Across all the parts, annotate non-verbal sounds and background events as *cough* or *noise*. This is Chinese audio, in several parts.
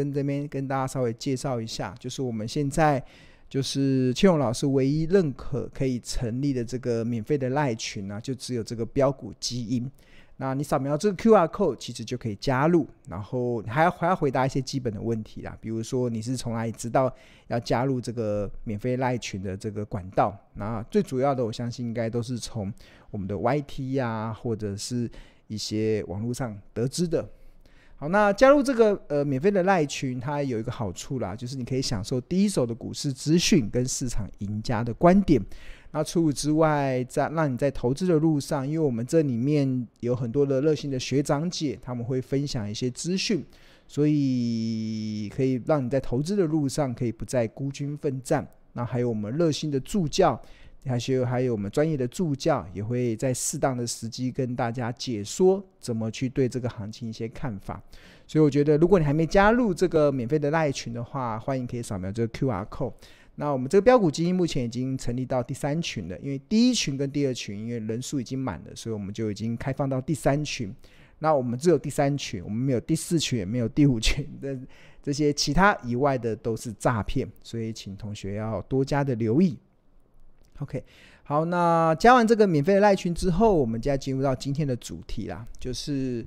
跟这边跟大家稍微介绍一下，就是我们现在就是庆荣老师唯一认可可以成立的这个免费的赖群呢、就只有这个标股基因。那你扫描这个 QR code，其实就可以加入，然后还要还要回答一些基本的问题啦，比如说你是从哪里知道要加入这个免费赖群的这个管道？那最主要的，我相信应该都是从我们的 YT 呀、啊，或者是一些网络上得知的。好，那加入这个呃免费的赖群，它有一个好处啦，就是你可以享受第一手的股市资讯跟市场赢家的观点。那除此之外，在让你在投资的路上，因为我们这里面有很多的热心的学长姐，他们会分享一些资讯，所以可以让你在投资的路上可以不再孤军奋战。那还有我们热心的助教，还有还有我们专业的助教，也会在适当的时机跟大家解说怎么去对这个行情一些看法。所以我觉得，如果你还没加入这个免费的赖群的话，欢迎可以扫描这个 QR code。那我们这个标股基金目前已经成立到第三群了，因为第一群跟第二群因为人数已经满了，所以我们就已经开放到第三群。那我们只有第三群，我们没有第四群，也没有第五群的这些其他以外的都是诈骗，所以请同学要多加的留意。OK，好，那加完这个免费的赖群之后，我们就要进入到今天的主题啦，就是。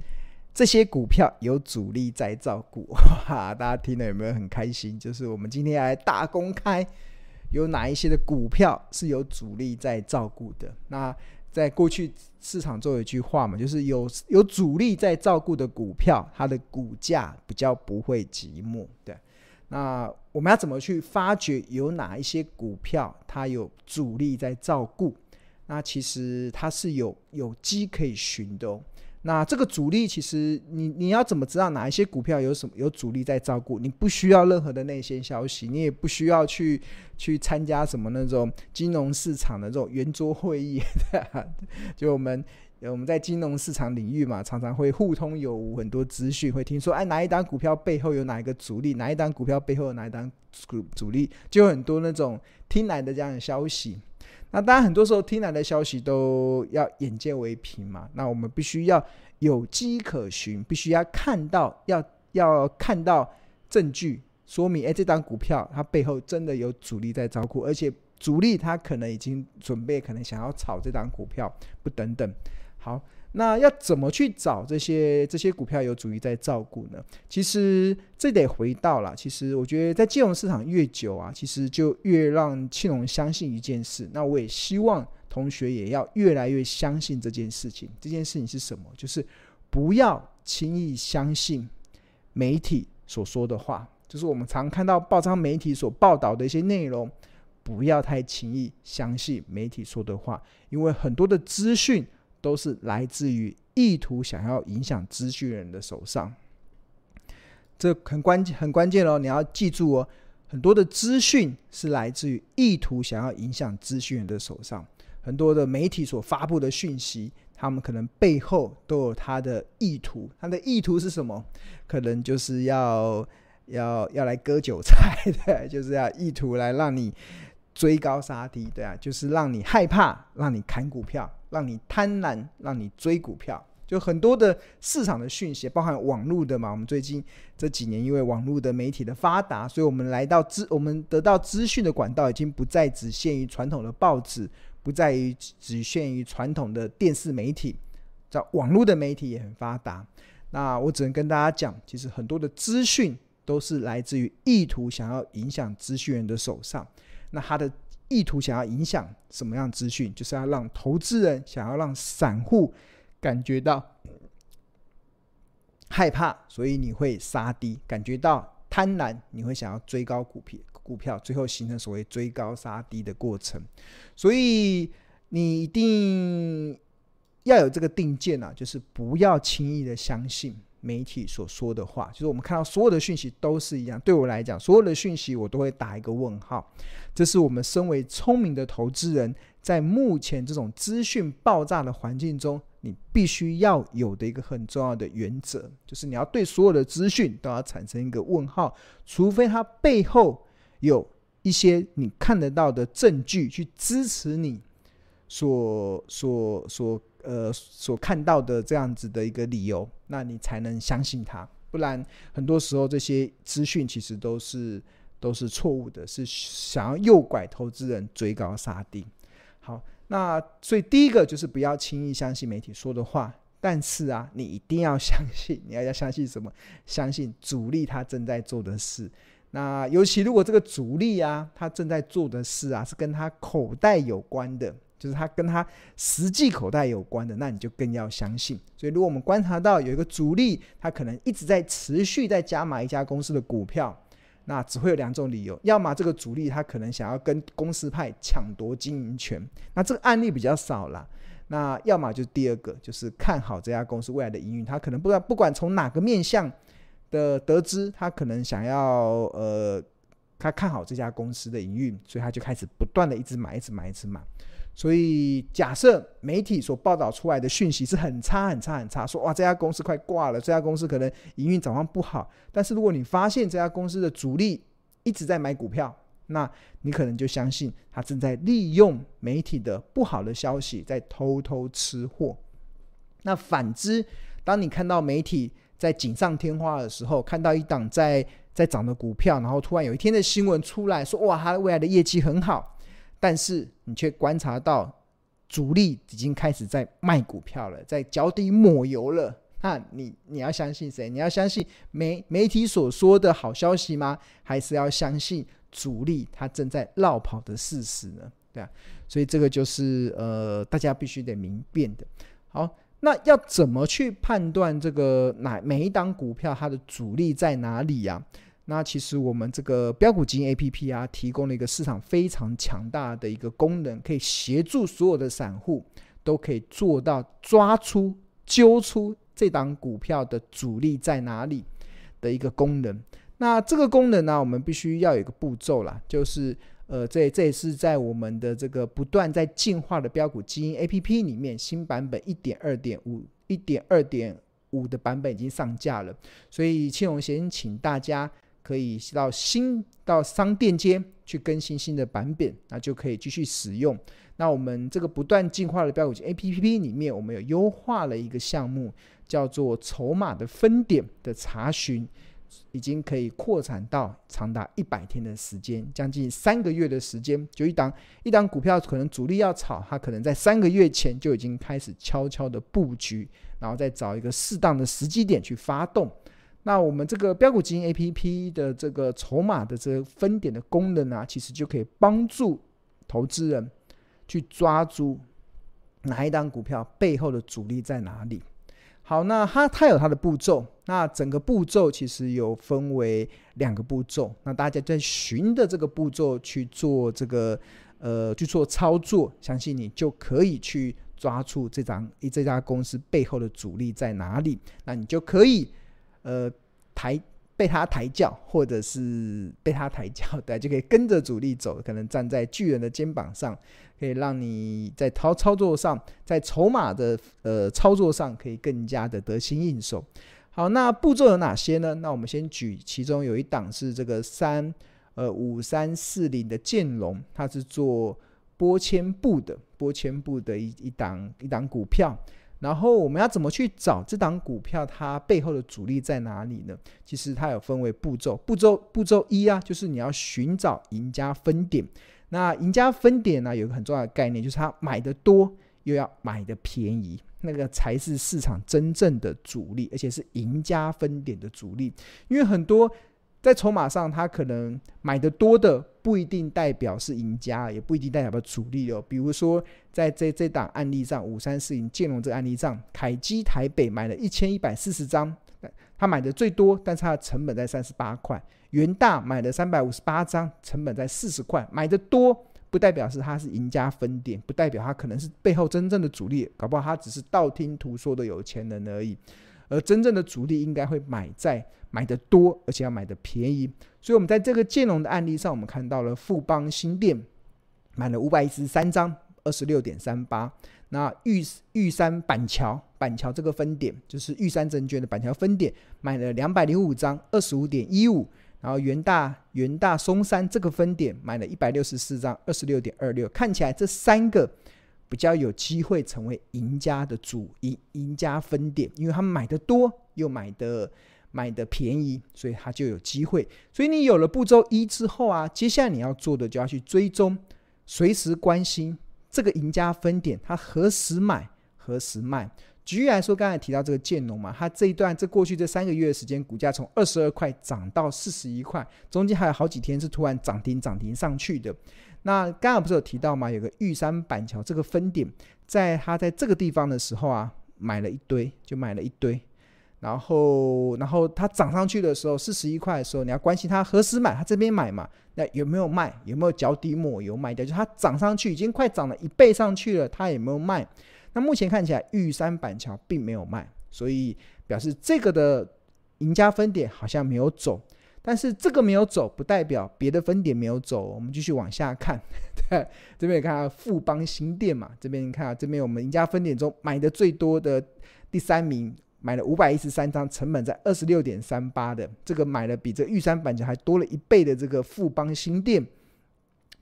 这些股票有主力在照顾，*laughs* 哈，大家听了有没有很开心？就是我们今天来大公开，有哪一些的股票是有主力在照顾的？那在过去市场中有一句话嘛，就是有有主力在照顾的股票，它的股价比较不会寂寞。对，那我们要怎么去发掘有哪一些股票它有主力在照顾？那其实它是有有机可以寻的哦。那这个主力其实你你要怎么知道哪一些股票有什么有主力在照顾？你不需要任何的内线消息，你也不需要去去参加什么那种金融市场的这种圆桌会议。*laughs* 就我们我们在金融市场领域嘛，常常会互通有无，很多资讯会听说，哎，哪一档股票背后有哪一个主力，哪一档股票背后有哪一档主主力，就有很多那种听来的这样的消息。那当然，很多时候听来的消息都要眼见为凭嘛。那我们必须要有迹可循，必须要看到，要要看到证据说明，哎，这档股票它背后真的有主力在照顾，而且主力他可能已经准备，可能想要炒这档股票，不等等。好。那要怎么去找这些这些股票有主力在照顾呢？其实这得回到了，其实我觉得在金融市场越久啊，其实就越让庆龙相信一件事。那我也希望同学也要越来越相信这件事情。这件事情是什么？就是不要轻易相信媒体所说的话，就是我们常看到报章媒体所报道的一些内容，不要太轻易相信媒体说的话，因为很多的资讯。都是来自于意图想要影响资讯人的手上，这很关键，很关键哦！你要记住哦，很多的资讯是来自于意图想要影响资讯人的手上。很多的媒体所发布的讯息，他们可能背后都有他的意图。他的意图是什么？可能就是要要要来割韭菜的，*laughs* 就是要意图来让你追高杀低，对啊，就是让你害怕，让你砍股票。让你贪婪，让你追股票，就很多的市场的讯息，包含网络的嘛。我们最近这几年，因为网络的媒体的发达，所以我们来到资，我们得到资讯的管道已经不再只限于传统的报纸，不再于只限于传统的电视媒体，在网络的媒体也很发达。那我只能跟大家讲，其实很多的资讯都是来自于意图想要影响资讯人的手上，那他的。意图想要影响什么样资讯，就是要让投资人想要让散户感觉到害怕，所以你会杀低；感觉到贪婪，你会想要追高股票，股票最后形成所谓追高杀低的过程。所以你一定要有这个定见啊，就是不要轻易的相信。媒体所说的话，就是我们看到所有的讯息都是一样。对我来讲，所有的讯息我都会打一个问号。这是我们身为聪明的投资人，在目前这种资讯爆炸的环境中，你必须要有的一个很重要的原则，就是你要对所有的资讯都要产生一个问号，除非它背后有一些你看得到的证据去支持你所所所。呃，所看到的这样子的一个理由，那你才能相信他。不然很多时候这些资讯其实都是都是错误的，是想要诱拐投资人追高杀低。好，那所以第一个就是不要轻易相信媒体说的话，但是啊，你一定要相信，*laughs* 你要要相信什么？相信主力他正在做的事。那尤其如果这个主力啊，他正在做的事啊，是跟他口袋有关的，就是他跟他实际口袋有关的，那你就更要相信。所以，如果我们观察到有一个主力，他可能一直在持续在加码一家公司的股票，那只会有两种理由：要么这个主力他可能想要跟公司派抢夺经营权，那这个案例比较少啦。那要么就第二个，就是看好这家公司未来的营运，他可能不知道不管从哪个面向。的得知，他可能想要呃，他看好这家公司的营运，所以他就开始不断的一直买，一直买，一直买。所以假设媒体所报道出来的讯息是很差、很差、很差，说哇这家公司快挂了，这家公司可能营运状况不好。但是如果你发现这家公司的主力一直在买股票，那你可能就相信他正在利用媒体的不好的消息在偷偷吃货。那反之，当你看到媒体，在锦上添花的时候，看到一档在在涨的股票，然后突然有一天的新闻出来说：“哇，它未来的业绩很好。”但是你却观察到主力已经开始在卖股票了，在脚底抹油了。那你你要相信谁？你要相信媒媒体所说的好消息吗？还是要相信主力他正在绕跑的事实呢？对啊，所以这个就是呃，大家必须得明辨的。好。那要怎么去判断这个哪每一档股票它的主力在哪里呀？那其实我们这个标股基因 APP 啊，提供了一个市场非常强大的一个功能，可以协助所有的散户都可以做到抓出、揪出这档股票的主力在哪里的一个功能。那这个功能呢，我们必须要有一个步骤啦，就是。呃，这这也是在我们的这个不断在进化的标股基因 APP 里面，新版本一点二点五、一点二点五的版本已经上架了。所以庆隆先请大家可以到新到商店街去更新新的版本，那就可以继续使用。那我们这个不断进化的标股基因 APP 里面，我们有优化了一个项目，叫做筹码的分点的查询。已经可以扩展到长达一百天的时间，将近三个月的时间。就一档一档股票，可能主力要炒，它可能在三个月前就已经开始悄悄的布局，然后再找一个适当的时机点去发动。那我们这个标股基金 APP 的这个筹码的这个分点的功能啊，其实就可以帮助投资人去抓住哪一档股票背后的主力在哪里。好，那它它有它的步骤，那整个步骤其实有分为两个步骤，那大家在循着这个步骤去做这个呃去做操作，相信你就可以去抓住这张这家公司背后的主力在哪里，那你就可以呃抬。被他抬轿，或者是被他抬轿的，就可以跟着主力走，可能站在巨人的肩膀上，可以让你在操操作上，在筹码的呃操作上，可以更加的得心应手。好，那步骤有哪些呢？那我们先举其中有一档是这个三呃五三四零的建龙，它是做波千步的，波千步的一一档一档股票。然后我们要怎么去找这档股票它背后的主力在哪里呢？其实它有分为步骤，步骤步骤一啊，就是你要寻找赢家分点。那赢家分点呢，有一个很重要的概念，就是它买的多又要买的便宜，那个才是市场真正的主力，而且是赢家分点的主力，因为很多。在筹码上，他可能买的多的不一定代表是赢家，也不一定代表主力哦。比如说，在这这档案例上，五三四零建龙这个案例上，凯基台北买了一千一百四十张，他买的最多，但是他的成本在三十八块。元大买了三百五十八张，成本在四十块。买的多不代表是他是赢家分点，不代表他可能是背后真正的主力，搞不好他只是道听途说的有钱人而已。而真正的主力应该会买在买的多，而且要买的便宜。所以，我们在这个建龙的案例上，我们看到了富邦新店买了五百一十三张，二十六点三八。那玉玉山板桥板桥这个分点，就是玉山证券的板桥分点，买了两百零五张，二十五点一五。然后元大元大松山这个分点买了一百六十四张，二十六点二六。看起来这三个。比较有机会成为赢家的主赢赢家分点，因为他们买的多，又买的买的便宜，所以它就有机会。所以你有了步骤一之后啊，接下来你要做的就要去追踪，随时关心这个赢家分点，它何时买，何时卖。举例来说，刚才提到这个建农嘛，它这一段这过去这三个月的时间，股价从二十二块涨到四十一块，中间还有好几天是突然涨停涨停上去的。那刚刚不是有提到吗？有个玉山板桥这个分点，在它在这个地方的时候啊，买了一堆，就买了一堆。然后，然后它涨上去的时候，四十一块的时候，你要关心它何时买，它这边买嘛？那有没有卖？有没有脚底抹油卖掉？就它涨上去，已经快涨了一倍上去了，它有没有卖？那目前看起来，玉山板桥并没有卖，所以表示这个的赢家分点好像没有走。但是这个没有走，不代表别的分点没有走。我们继续往下看，对，*laughs* 这边看到富邦新店嘛，这边你看啊，这边我们赢家分点中买的最多的第三名。买了五百一十三张，成本在二十六点三八的，这个买了比这玉山板桥还多了一倍的这个富邦新店，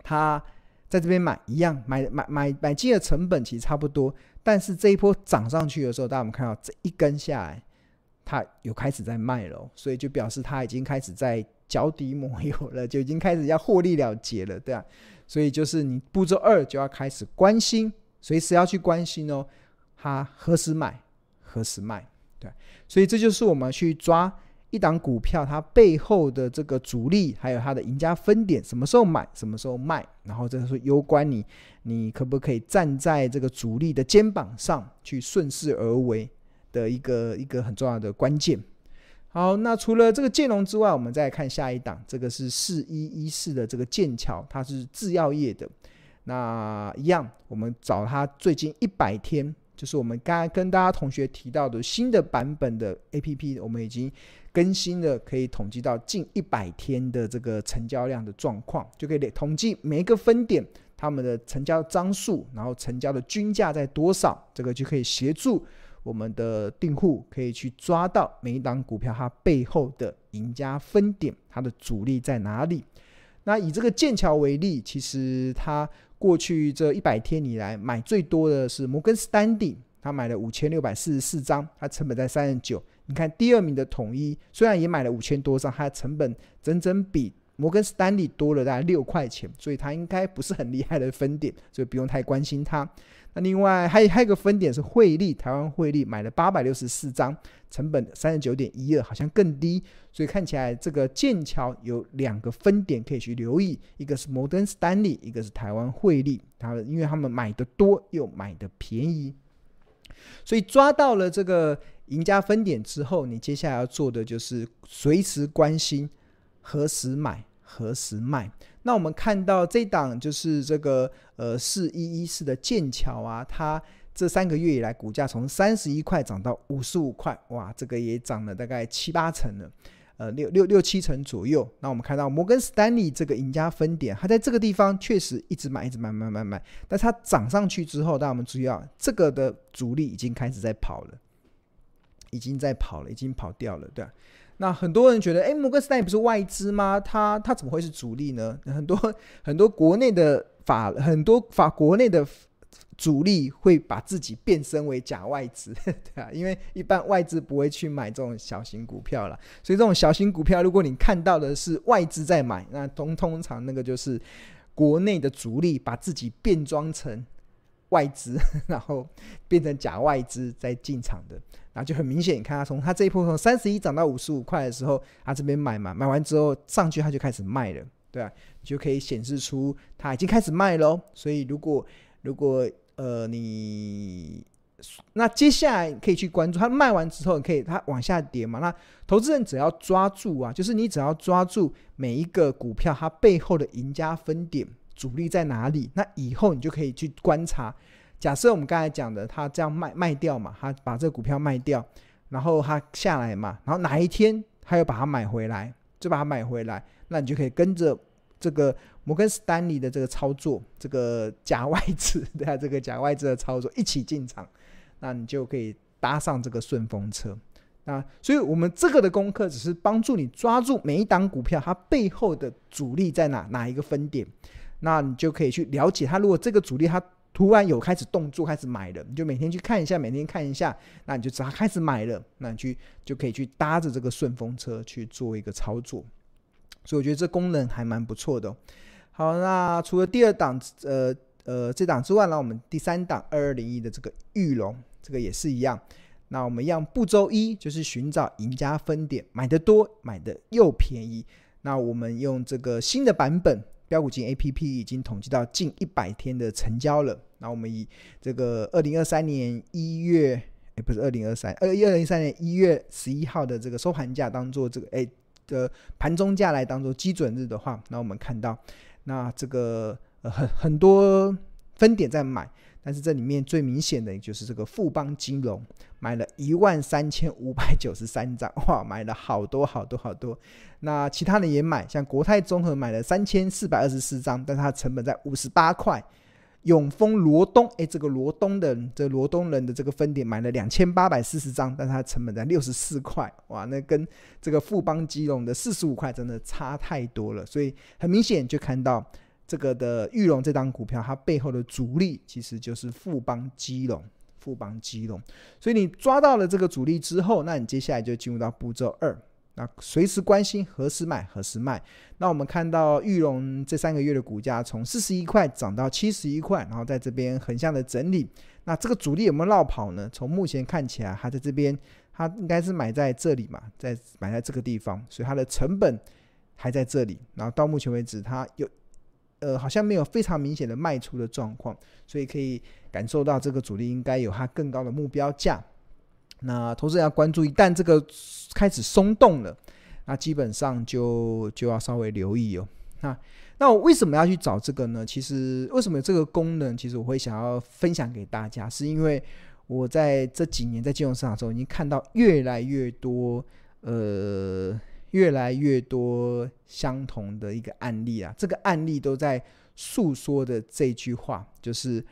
他在这边买一样，买买买买进的成本其实差不多，但是这一波涨上去的时候，大家我们看到这一根下来，它有开始在卖了，所以就表示它已经开始在脚底抹油了，就已经开始要获利了结了，对啊，所以就是你步骤二就要开始关心，随时要去关心哦，它何时买，何时卖。对，所以这就是我们去抓一档股票它背后的这个主力，还有它的赢家分点，什么时候买，什么时候卖，然后这是攸关你，你可不可以站在这个主力的肩膀上去顺势而为的一个一个很重要的关键。好，那除了这个建龙之外，我们再看下一档，这个是四一一四的这个剑桥，它是制药业的。那一样，我们找它最近一百天。就是我们刚刚跟大家同学提到的新的版本的 APP，我们已经更新了，可以统计到近一百天的这个成交量的状况，就可以统计每一个分点他们的成交张数，然后成交的均价在多少，这个就可以协助我们的订户可以去抓到每一档股票它背后的赢家分点，它的主力在哪里。那以这个剑桥为例，其实它。过去这一百天以来，买最多的是摩根士丹利，他买了五千六百四十四张，它成本在三十九。你看第二名的统一，虽然也买了五千多张，它成本整整比摩根士丹利多了大概六块钱，所以它应该不是很厉害的分点，所以不用太关心它。那另外还有还有一个分点是汇利，台湾汇利买了八百六十四张，成本三十九点一二，好像更低，所以看起来这个剑桥有两个分点可以去留意，一个是摩根士丹利，一个是台湾汇利，他因为他们买的多又买的便宜，所以抓到了这个赢家分点之后，你接下来要做的就是随时关心何时买。何时卖？那我们看到这档就是这个呃四一一四的剑桥啊，它这三个月以来股价从三十一块涨到五十五块，哇，这个也涨了大概七八成了，呃六六六七成左右。那我们看到摩根士丹利这个赢家分点，它在这个地方确实一直买，一直买，买买买，但它涨上去之后，大家我们注意到这个的主力已经开始在跑了，已经在跑了，已经跑掉了，对吧？那很多人觉得，哎，摩根士丹利不是外资吗？他他怎么会是主力呢？很多 *laughs* 很多国内的法，很多法国内的主力会把自己变身为假外资，*laughs* 对啊，因为一般外资不会去买这种小型股票了，所以这种小型股票，如果你看到的是外资在买，那通通常那个就是国内的主力把自己变装成外资，*laughs* 然后变成假外资在进场的。然后就很明显，你看它从它这一波从三十一涨到五十五块的时候，它这边买嘛，买完之后上去它就开始卖了，对啊，就可以显示出它已经开始卖喽。所以如果如果呃你那接下来可以去关注它卖完之后，可以它往下跌嘛？那投资人只要抓住啊，就是你只要抓住每一个股票它背后的赢家分点主力在哪里，那以后你就可以去观察。假设我们刚才讲的，他这样卖卖掉嘛，他把这个股票卖掉，然后他下来嘛，然后哪一天他又把它买回来，就把它买回来，那你就可以跟着这个摩根士丹利的这个操作，这个假外资对啊，这个假外资的操作一起进场，那你就可以搭上这个顺风车。那所以我们这个的功课只是帮助你抓住每一档股票它背后的主力在哪哪一个分点，那你就可以去了解它。如果这个主力它突然有开始动作，开始买了，你就每天去看一下，每天看一下，那你就知道开始买了，那你去就可以去搭着这个顺风车去做一个操作。所以我觉得这功能还蛮不错的。好，那除了第二档，呃呃这档之外呢，我们第三档二二零一的这个玉龙，这个也是一样。那我们一样步骤一就是寻找赢家分点，买的多，买的又便宜。那我们用这个新的版本标股金 APP 已经统计到近一百天的成交了。那我们以这个二零二三年一月，哎，不是二零二三，二一二零二三年一月十一号的这个收盘价当做这个哎的盘中价来当做基准日的话，那我们看到，那这个呃很很多分点在买。但是这里面最明显的，就是这个富邦金融买了一万三千五百九十三张，*laughs* 哇，买了好多好多好多。那其他人也买，像国泰综合买了三千四百二十四张，但是它成本在五十八块。永丰罗东，哎，这个罗东的这罗东人的这个分点买了两千八百四十张，但是它成本在六十四块，哇，那跟这个富邦金融的四十五块真的差太多了。所以很明显就看到。这个的玉龙这档股票，它背后的主力其实就是富邦基隆，富邦基隆。所以你抓到了这个主力之后，那你接下来就进入到步骤二，那随时关心何时买，何时卖。那我们看到玉龙这三个月的股价从四十一块涨到七十一块，然后在这边横向的整理。那这个主力有没有落跑呢？从目前看起来，它在这边，它应该是买在这里嘛，在买在这个地方，所以它的成本还在这里。然后到目前为止，它有。呃，好像没有非常明显的卖出的状况，所以可以感受到这个主力应该有它更高的目标价。那投资人要关注，一旦这个开始松动了，那基本上就就要稍微留意哦。那那我为什么要去找这个呢？其实为什么有这个功能？其实我会想要分享给大家，是因为我在这几年在金融市场中已经看到越来越多呃。越来越多相同的一个案例啊，这个案例都在诉说的这句话，就是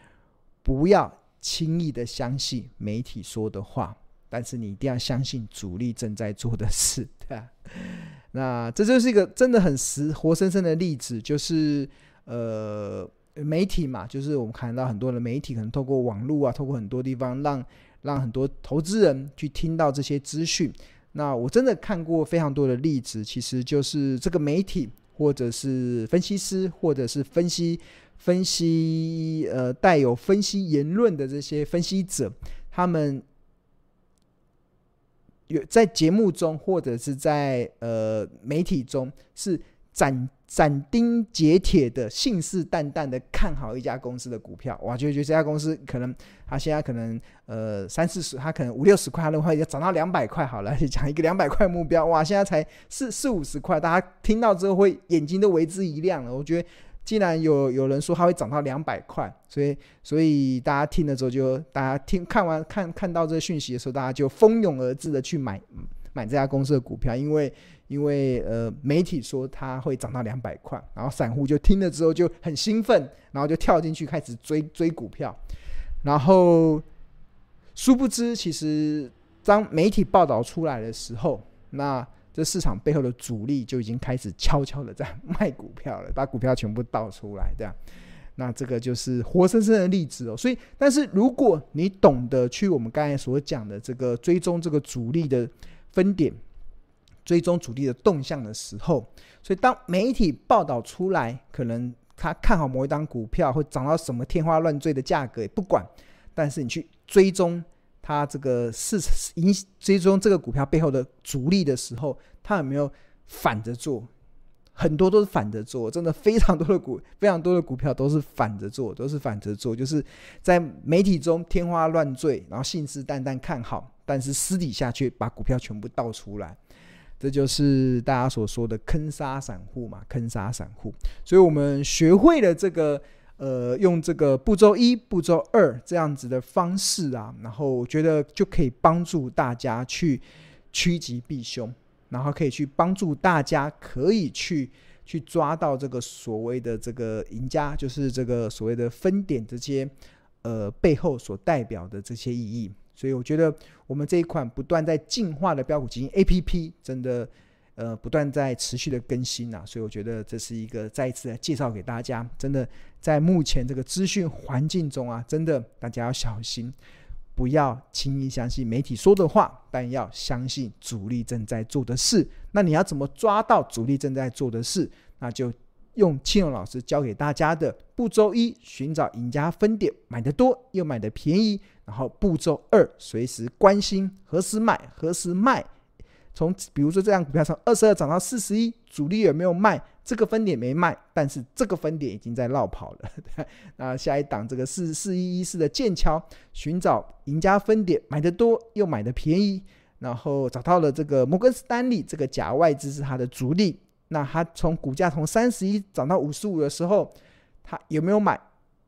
不要轻易的相信媒体说的话，但是你一定要相信主力正在做的事，对吧？*laughs* 那这就是一个真的很实活生生的例子，就是呃，媒体嘛，就是我们看到很多的媒体可能透过网络啊，透过很多地方让让很多投资人去听到这些资讯。那我真的看过非常多的例子，其实就是这个媒体，或者是分析师，或者是分析分析呃带有分析言论的这些分析者，他们有在节目中或者是在呃媒体中是展斩钉截铁的信誓旦旦的看好一家公司的股票，哇，就觉得这家公司可能他现在可能呃三四十，他可能五六十块，他的话要涨到两百块好了，就讲一个两百块目标，哇，现在才四四五十块，大家听到之后会眼睛都为之一亮了。我觉得既然有有人说他会涨到两百块，所以所以大家听了之后就大家听看完看看到这个讯息的时候，大家就蜂拥而至的去买买这家公司的股票，因为。因为呃，媒体说它会涨到两百块，然后散户就听了之后就很兴奋，然后就跳进去开始追追股票，然后殊不知，其实当媒体报道出来的时候，那这市场背后的主力就已经开始悄悄的在卖股票了，把股票全部倒出来，这样，那这个就是活生生的例子哦。所以，但是如果你懂得去我们刚才所讲的这个追踪这个主力的分点。追踪主力的动向的时候，所以当媒体报道出来，可能他看好某一档股票会涨到什么天花乱坠的价格也不管，但是你去追踪他这个市场，追踪这个股票背后的主力的时候，他有没有反着做？很多都是反着做，真的非常多的股，非常多的股票都是反着做，都是反着做，就是在媒体中天花乱坠，然后信誓旦旦看好，但是私底下却把股票全部倒出来。这就是大家所说的坑杀散户嘛，坑杀散户。所以我们学会了这个，呃，用这个步骤一、步骤二这样子的方式啊，然后我觉得就可以帮助大家去趋吉避凶，然后可以去帮助大家可以去去抓到这个所谓的这个赢家，就是这个所谓的分点这些，呃，背后所代表的这些意义。所以我觉得我们这一款不断在进化的标股基金 APP，真的，呃不断在持续的更新啊，所以我觉得这是一个再一次来介绍给大家。真的在目前这个资讯环境中啊，真的大家要小心，不要轻易相信媒体说的话，但要相信主力正在做的事。那你要怎么抓到主力正在做的事？那就。用庆荣老师教给大家的步骤一：寻找赢家分点，买得多又买得便宜。然后步骤二：随时关心何时买，何时卖。从比如说这样股票从二十二涨到四十一，主力有没有卖？这个分点没卖，但是这个分点已经在落跑了。*laughs* 那下一档这个四四一一四的剑桥，寻找赢家分点，买得多又买得便宜。然后找到了这个摩根士丹利，这个假外资是它的主力。那他从股价从三十一涨到五十五的时候，他有没有买？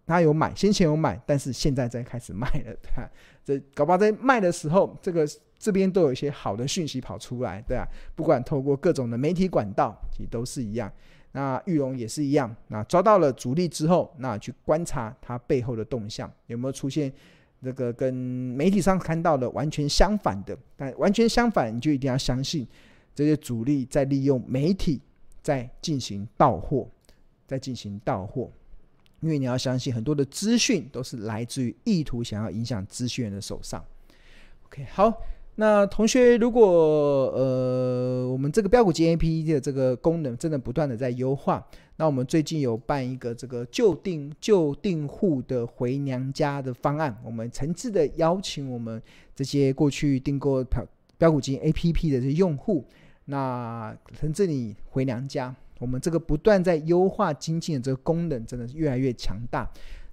他有买，先前有买，但是现在在开始卖了。对啊，这搞不好在卖的时候，这个这边都有一些好的讯息跑出来，对啊，不管透过各种的媒体管道，其实都是一样。那玉龙也是一样。那抓到了主力之后，那去观察它背后的动向，有没有出现这个跟媒体上看到的完全相反的？但完全相反，你就一定要相信这些主力在利用媒体。在进行到货，在进行到货，因为你要相信很多的资讯都是来自于意图想要影响资讯人的手上。OK，好，那同学，如果呃我们这个标股金 APP 的这个功能真的不断的在优化，那我们最近有办一个这个旧订旧订户的回娘家的方案，我们诚挚的邀请我们这些过去订购标标股金 APP 的这些用户。那从这里回娘家，我们这个不断在优化经济的这个功能，真的是越来越强大。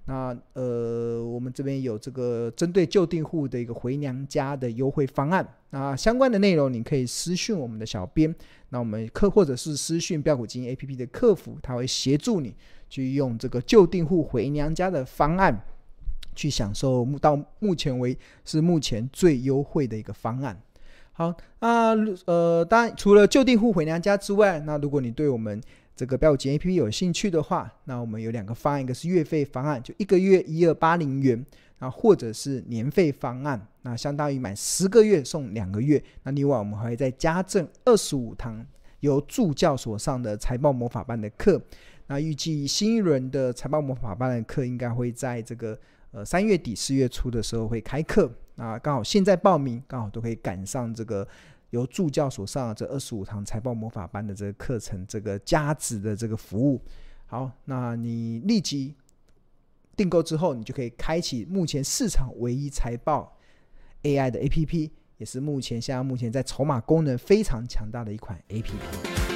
那呃，我们这边有这个针对旧订户的一个回娘家的优惠方案。那相关的内容，你可以私讯我们的小编，那我们客或者是私讯标股金 APP 的客服，他会协助你去用这个旧订户回娘家的方案，去享受到目前为是目前最优惠的一个方案。好，那呃，当然除了旧地户回娘家之外，那如果你对我们这个飙股金 APP 有兴趣的话，那我们有两个方案，一个是月费方案，就一个月一二八零元，啊，或者是年费方案，那相当于满十个月送两个月。那另外我们还会再加赠二十五堂由助教所上的财报魔法班的课。那预计新一轮的财报魔法班的课应该会在这个呃三月底四月初的时候会开课。啊，刚好现在报名，刚好都可以赶上这个由助教所上这二十五堂财报魔法班的这个课程，这个加值的这个服务。好，那你立即订购之后，你就可以开启目前市场唯一财报 AI 的 APP，也是目前现在目前在筹码功能非常强大的一款 APP。